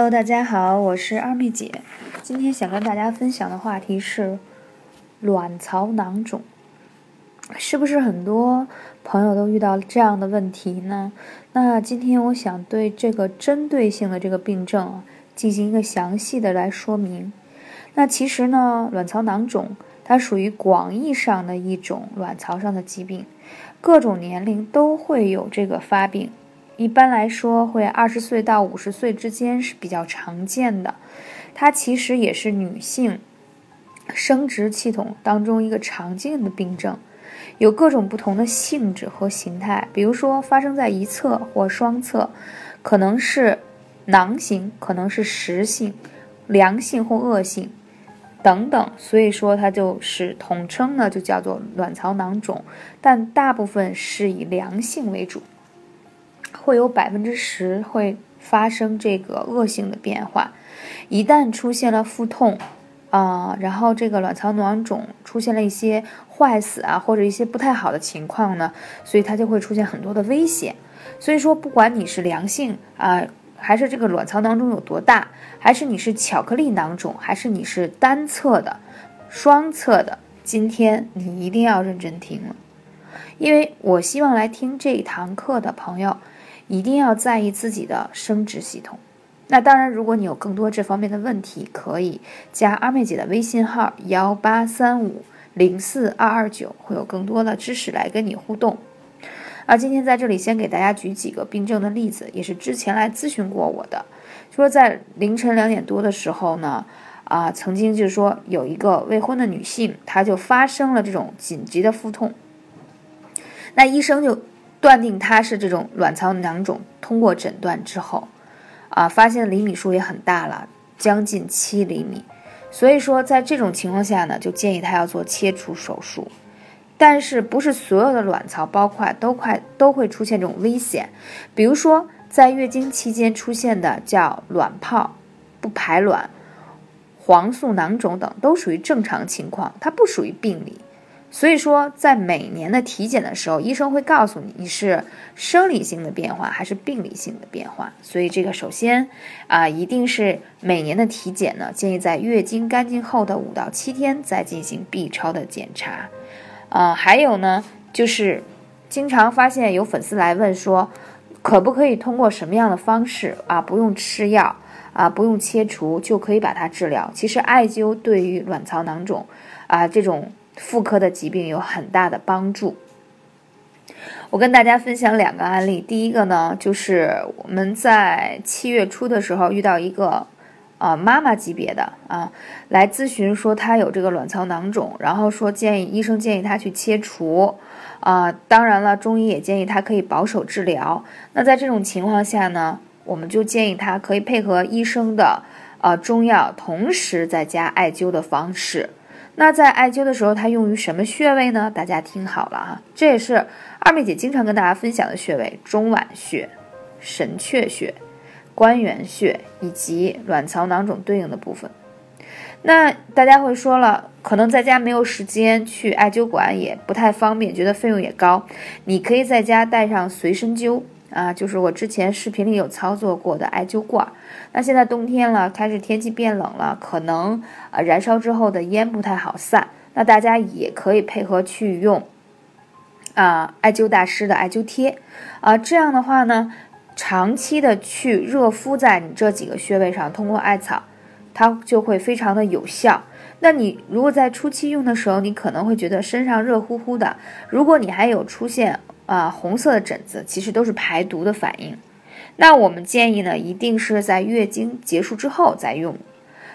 Hello，大家好，我是二妹姐。今天想跟大家分享的话题是卵巢囊肿，是不是很多朋友都遇到这样的问题呢？那今天我想对这个针对性的这个病症进行一个详细的来说明。那其实呢，卵巢囊肿它属于广义上的一种卵巢上的疾病，各种年龄都会有这个发病。一般来说，会二十岁到五十岁之间是比较常见的。它其实也是女性生殖系统当中一个常见的病症，有各种不同的性质和形态。比如说，发生在一侧或双侧，可能是囊型，可能是实性、良性或恶性等等。所以说，它就是统称呢，就叫做卵巢囊肿。但大部分是以良性为主。会有百分之十会发生这个恶性的变化，一旦出现了腹痛，啊，然后这个卵巢囊肿出现了一些坏死啊，或者一些不太好的情况呢，所以它就会出现很多的危险。所以说，不管你是良性啊，还是这个卵巢囊肿有多大，还是你是巧克力囊肿，还是你是单侧的、双侧的，今天你一定要认真听了，因为我希望来听这一堂课的朋友。一定要在意自己的生殖系统。那当然，如果你有更多这方面的问题，可以加二妹姐的微信号幺八三五零四二二九，会有更多的知识来跟你互动。啊，今天在这里先给大家举几个病症的例子，也是之前来咨询过我的，说在凌晨两点多的时候呢，啊，曾经就是说有一个未婚的女性，她就发生了这种紧急的腹痛，那医生就。断定它是这种卵巢囊肿，通过诊断之后，啊，发现厘米数也很大了，将近七厘米。所以说，在这种情况下呢，就建议他要做切除手术。但是，不是所有的卵巢包块都快都会出现这种危险。比如说，在月经期间出现的叫卵泡不排卵、黄素囊肿等，都属于正常情况，它不属于病理。所以说，在每年的体检的时候，医生会告诉你你是生理性的变化还是病理性的变化。所以这个首先啊，一定是每年的体检呢，建议在月经干净后的五到七天再进行 B 超的检查。啊，还有呢，就是经常发现有粉丝来问说，可不可以通过什么样的方式啊，不用吃药啊，不用切除就可以把它治疗？其实艾灸对于卵巢囊肿啊这种。妇科的疾病有很大的帮助。我跟大家分享两个案例。第一个呢，就是我们在七月初的时候遇到一个，啊妈妈级别的啊来咨询说她有这个卵巢囊肿，然后说建议医生建议她去切除，啊当然了，中医也建议她可以保守治疗。那在这种情况下呢，我们就建议她可以配合医生的呃中药，同时再加艾灸的方式。那在艾灸的时候，它用于什么穴位呢？大家听好了哈，这也是二妹姐经常跟大家分享的穴位：中脘穴、神阙穴、关元穴以及卵巢囊肿对应的部分。那大家会说了，可能在家没有时间去艾灸馆，也不太方便，觉得费用也高。你可以在家带上随身灸。啊，就是我之前视频里有操作过的艾灸罐。那现在冬天了，开始天气变冷了，可能啊燃烧之后的烟不太好散。那大家也可以配合去用啊艾灸大师的艾灸贴啊，这样的话呢，长期的去热敷在你这几个穴位上，通过艾草，它就会非常的有效。那你如果在初期用的时候，你可能会觉得身上热乎乎的。如果你还有出现，啊，红色的疹子其实都是排毒的反应。那我们建议呢，一定是在月经结束之后再用。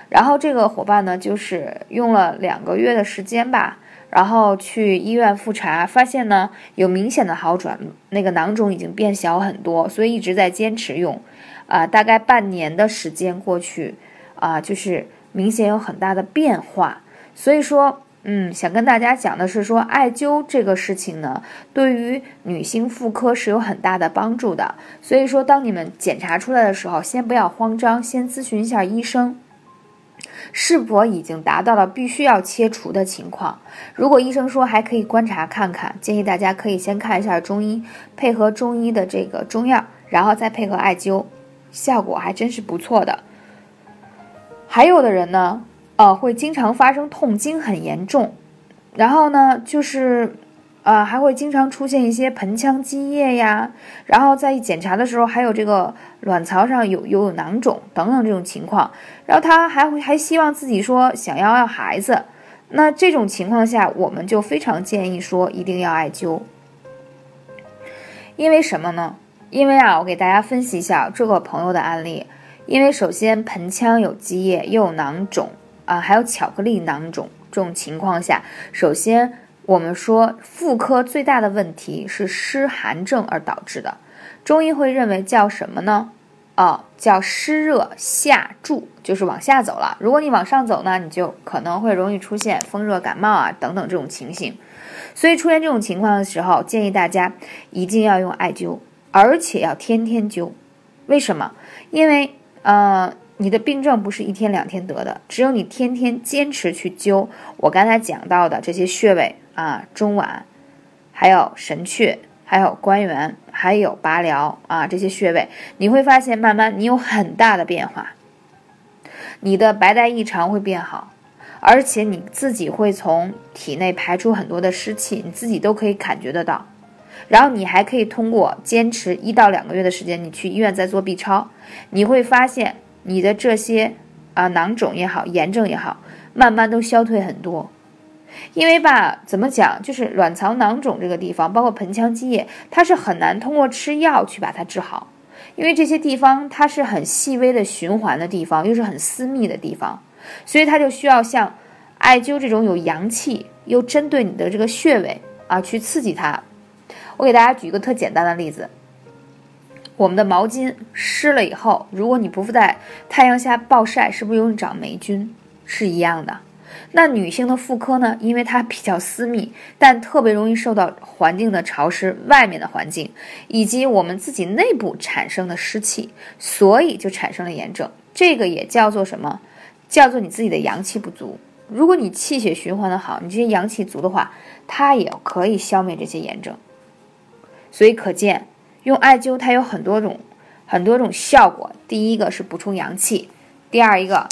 然后这个伙伴呢，就是用了两个月的时间吧，然后去医院复查，发现呢有明显的好转，那个囊肿已经变小很多，所以一直在坚持用。啊，大概半年的时间过去，啊，就是明显有很大的变化。所以说。嗯，想跟大家讲的是说，艾灸这个事情呢，对于女性妇科是有很大的帮助的。所以说，当你们检查出来的时候，先不要慌张，先咨询一下医生，是否已经达到了必须要切除的情况。如果医生说还可以观察看看，建议大家可以先看一下中医，配合中医的这个中药，然后再配合艾灸，效果还真是不错的。还有的人呢，呃，会经常发生痛经很严重，然后呢，就是。啊，还会经常出现一些盆腔积液呀，然后在检查的时候，还有这个卵巢上有有囊肿等等这种情况，然后他还会还希望自己说想要要孩子，那这种情况下，我们就非常建议说一定要艾灸，因为什么呢？因为啊，我给大家分析一下这个朋友的案例，因为首先盆腔有积液又有囊肿啊，还有巧克力囊肿这种情况下，首先。我们说妇科最大的问题是湿寒症而导致的，中医会认为叫什么呢？哦，叫湿热下注，就是往下走了。如果你往上走呢，你就可能会容易出现风热感冒啊等等这种情形。所以出现这种情况的时候，建议大家一定要用艾灸，而且要天天灸。为什么？因为呃。你的病症不是一天两天得的，只有你天天坚持去灸我刚才讲到的这些穴位啊，中脘，还有神阙，还有关元，还有拔髎啊，这些穴位，你会发现慢慢你有很大的变化，你的白带异常会变好，而且你自己会从体内排出很多的湿气，你自己都可以感觉得到。然后你还可以通过坚持一到两个月的时间，你去医院再做 B 超，你会发现。你的这些啊囊肿也好，炎症也好，慢慢都消退很多。因为吧，怎么讲，就是卵巢囊肿这个地方，包括盆腔积液，它是很难通过吃药去把它治好。因为这些地方它是很细微的循环的地方，又是很私密的地方，所以它就需要像艾灸这种有阳气又针对你的这个穴位啊去刺激它。我给大家举一个特简单的例子。我们的毛巾湿了以后，如果你不在太阳下暴晒，是不是容易长霉菌？是一样的。那女性的妇科呢？因为它比较私密，但特别容易受到环境的潮湿、外面的环境以及我们自己内部产生的湿气，所以就产生了炎症。这个也叫做什么？叫做你自己的阳气不足。如果你气血循环的好，你这些阳气足的话，它也可以消灭这些炎症。所以可见。用艾灸，它有很多种、很多种效果。第一个是补充阳气，第二一个，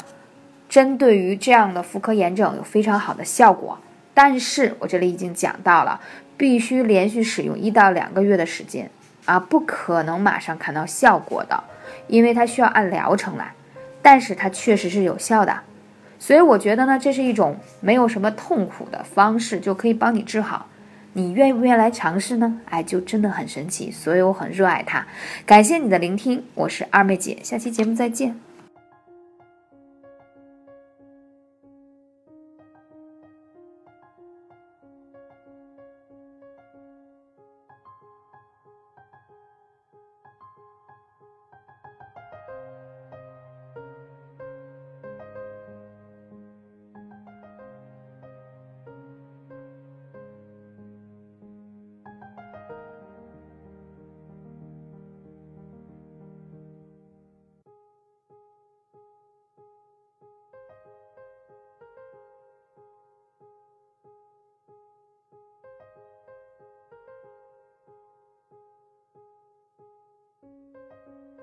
针对于这样的妇科炎症有非常好的效果。但是我这里已经讲到了，必须连续使用一到两个月的时间啊，不可能马上看到效果的，因为它需要按疗程来。但是它确实是有效的，所以我觉得呢，这是一种没有什么痛苦的方式，就可以帮你治好。你愿不愿意来尝试呢？哎，就真的很神奇，所以我很热爱它。感谢你的聆听，我是二妹姐，下期节目再见。